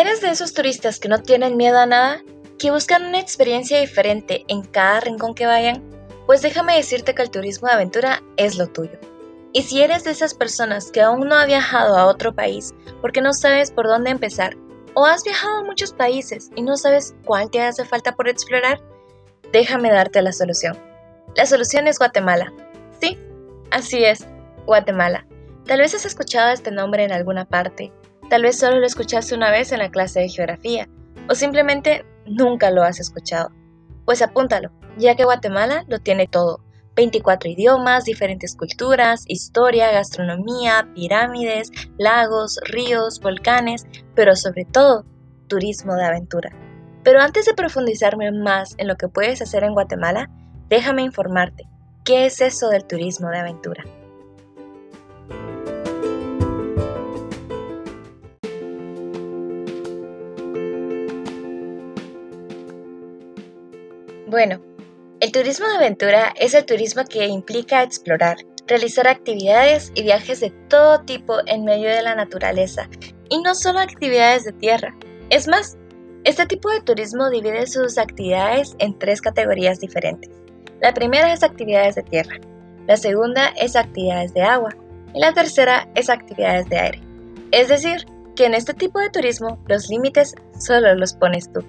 ¿Eres de esos turistas que no tienen miedo a nada? ¿Que buscan una experiencia diferente en cada rincón que vayan? Pues déjame decirte que el turismo de aventura es lo tuyo. Y si eres de esas personas que aún no ha viajado a otro país porque no sabes por dónde empezar, o has viajado a muchos países y no sabes cuál te hace falta por explorar, déjame darte la solución. La solución es Guatemala. Sí, así es, Guatemala. Tal vez has escuchado este nombre en alguna parte, tal vez solo lo escuchaste una vez en la clase de geografía, o simplemente nunca lo has escuchado. Pues apúntalo, ya que Guatemala lo tiene todo 24 idiomas, diferentes culturas, historia, gastronomía, pirámides, lagos, ríos, volcanes, pero sobre todo, turismo de aventura. Pero antes de profundizarme más en lo que puedes hacer en Guatemala, déjame informarte, ¿qué es eso del turismo de aventura? Bueno, el turismo de aventura es el turismo que implica explorar, realizar actividades y viajes de todo tipo en medio de la naturaleza, y no solo actividades de tierra. Es más, este tipo de turismo divide sus actividades en tres categorías diferentes. La primera es actividades de tierra, la segunda es actividades de agua y la tercera es actividades de aire. Es decir, que en este tipo de turismo los límites solo los pones tú.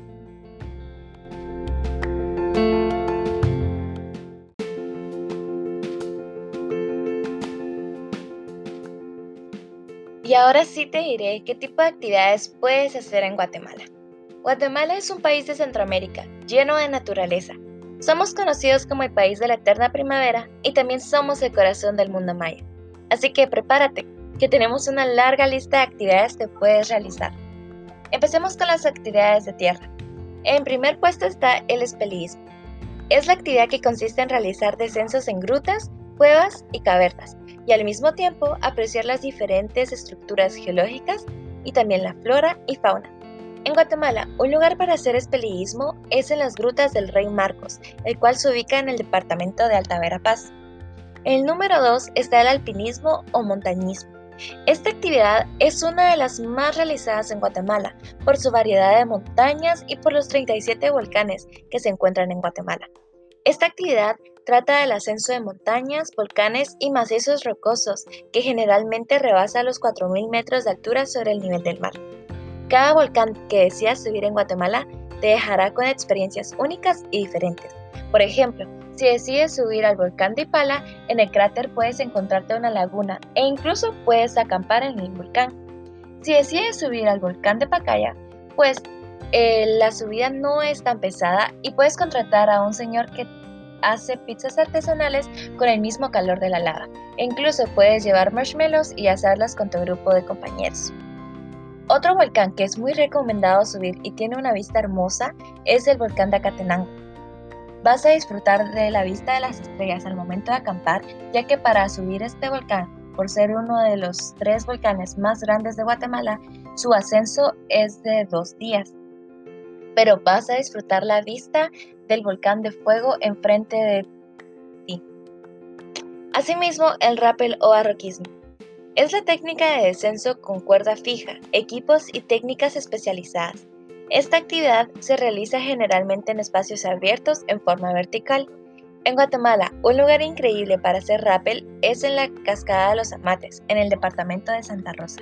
Ahora sí te diré qué tipo de actividades puedes hacer en Guatemala. Guatemala es un país de Centroamérica, lleno de naturaleza. Somos conocidos como el país de la eterna primavera y también somos el corazón del mundo maya. Así que prepárate, que tenemos una larga lista de actividades que puedes realizar. Empecemos con las actividades de tierra. En primer puesto está el espeleísmo. Es la actividad que consiste en realizar descensos en grutas, cuevas y cavernas, y al mismo tiempo apreciar las diferentes estructuras geológicas y también la flora y fauna. En Guatemala, un lugar para hacer espeleísmo es en las grutas del Rey Marcos, el cual se ubica en el departamento de Alta Verapaz. El número 2 está el alpinismo o montañismo. Esta actividad es una de las más realizadas en Guatemala por su variedad de montañas y por los 37 volcanes que se encuentran en Guatemala. Esta actividad trata del ascenso de montañas, volcanes y macizos rocosos que generalmente rebasa los 4.000 metros de altura sobre el nivel del mar. Cada volcán que decidas subir en Guatemala te dejará con experiencias únicas y diferentes. Por ejemplo, si decides subir al volcán de Ipala, en el cráter puedes encontrarte una laguna e incluso puedes acampar en el volcán. Si decides subir al volcán de Pacaya, pues eh, la subida no es tan pesada y puedes contratar a un señor que hace pizzas artesanales con el mismo calor de la lava. E incluso puedes llevar marshmallows y hacerlas con tu grupo de compañeros. Otro volcán que es muy recomendado subir y tiene una vista hermosa es el volcán de Acatenango. Vas a disfrutar de la vista de las estrellas al momento de acampar, ya que para subir este volcán, por ser uno de los tres volcanes más grandes de Guatemala, su ascenso es de dos días pero vas a disfrutar la vista volcán de fuego enfrente de ti. Asimismo, el rappel o arroquismo. Es la técnica de descenso con cuerda fija, equipos y técnicas especializadas. Esta actividad se realiza generalmente en espacios abiertos en forma vertical. En Guatemala, un lugar increíble para hacer rappel es en la Cascada de los Amates, en el departamento de Santa Rosa.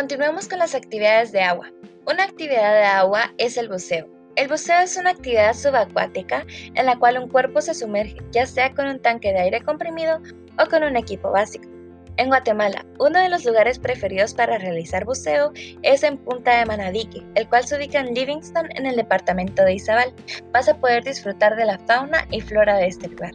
Continuemos con las actividades de agua. Una actividad de agua es el buceo. El buceo es una actividad subacuática en la cual un cuerpo se sumerge, ya sea con un tanque de aire comprimido o con un equipo básico. En Guatemala, uno de los lugares preferidos para realizar buceo es en Punta de Manadique, el cual se ubica en Livingston en el departamento de Izabal. Vas a poder disfrutar de la fauna y flora de este lugar.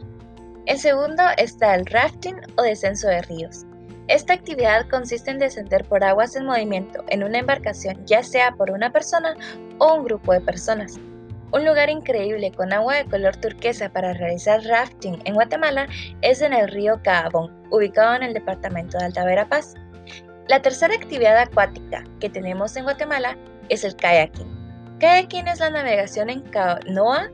En segundo está el rafting o descenso de ríos. Esta actividad consiste en descender por aguas en movimiento en una embarcación, ya sea por una persona o un grupo de personas. Un lugar increíble con agua de color turquesa para realizar rafting en Guatemala es en el río Caabón, ubicado en el departamento de Alta Verapaz. La tercera actividad acuática que tenemos en Guatemala es el kayaking. Kayaking es la navegación en canoa,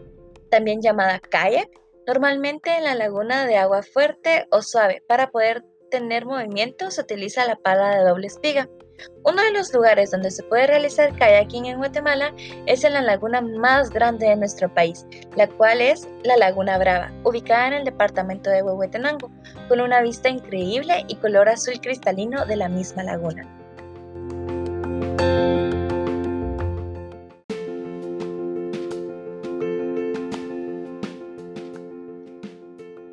también llamada kayak, Normalmente en la laguna de agua fuerte o suave, para poder tener movimiento se utiliza la pala de doble espiga. Uno de los lugares donde se puede realizar kayaking en Guatemala es en la laguna más grande de nuestro país, la cual es la Laguna Brava, ubicada en el departamento de Huehuetenango, con una vista increíble y color azul cristalino de la misma laguna.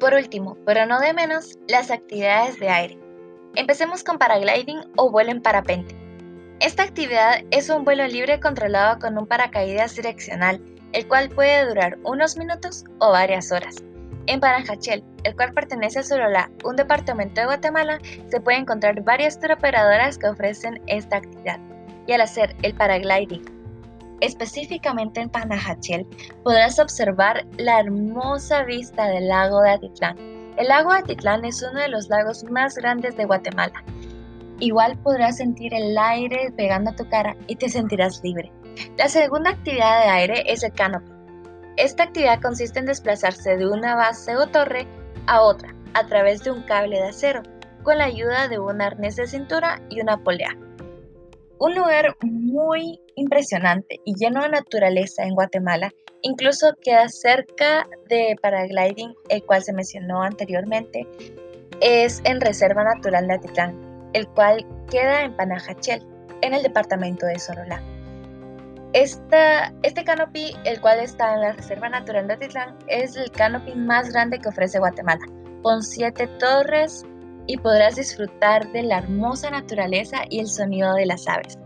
Por último, pero no de menos, las actividades de aire. Empecemos con paragliding o vuelo en parapente. Esta actividad es un vuelo libre controlado con un paracaídas direccional, el cual puede durar unos minutos o varias horas. En Panajachel, el cual pertenece a Solola, un departamento de Guatemala, se puede encontrar varias operadoras que ofrecen esta actividad. Y al hacer el paragliding, específicamente en Panajachel, podrás observar la hermosa vista del lago de Atitlán, el lago Atitlán es uno de los lagos más grandes de Guatemala. Igual podrás sentir el aire pegando a tu cara y te sentirás libre. La segunda actividad de aire es el canopy. Esta actividad consiste en desplazarse de una base o torre a otra a través de un cable de acero con la ayuda de un arnés de cintura y una polea. Un lugar muy impresionante y lleno de naturaleza en Guatemala Incluso queda cerca de paragliding, el cual se mencionó anteriormente, es en Reserva Natural de Atitlán, el cual queda en Panajachel, en el departamento de Sorolá. este canopy, el cual está en la Reserva Natural de Atitlán, es el canopy más grande que ofrece Guatemala, con siete torres y podrás disfrutar de la hermosa naturaleza y el sonido de las aves.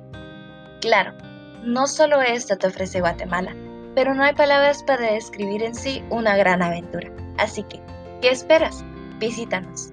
Claro, no solo esto te ofrece Guatemala, pero no hay palabras para describir en sí una gran aventura. Así que, ¿qué esperas? Visítanos.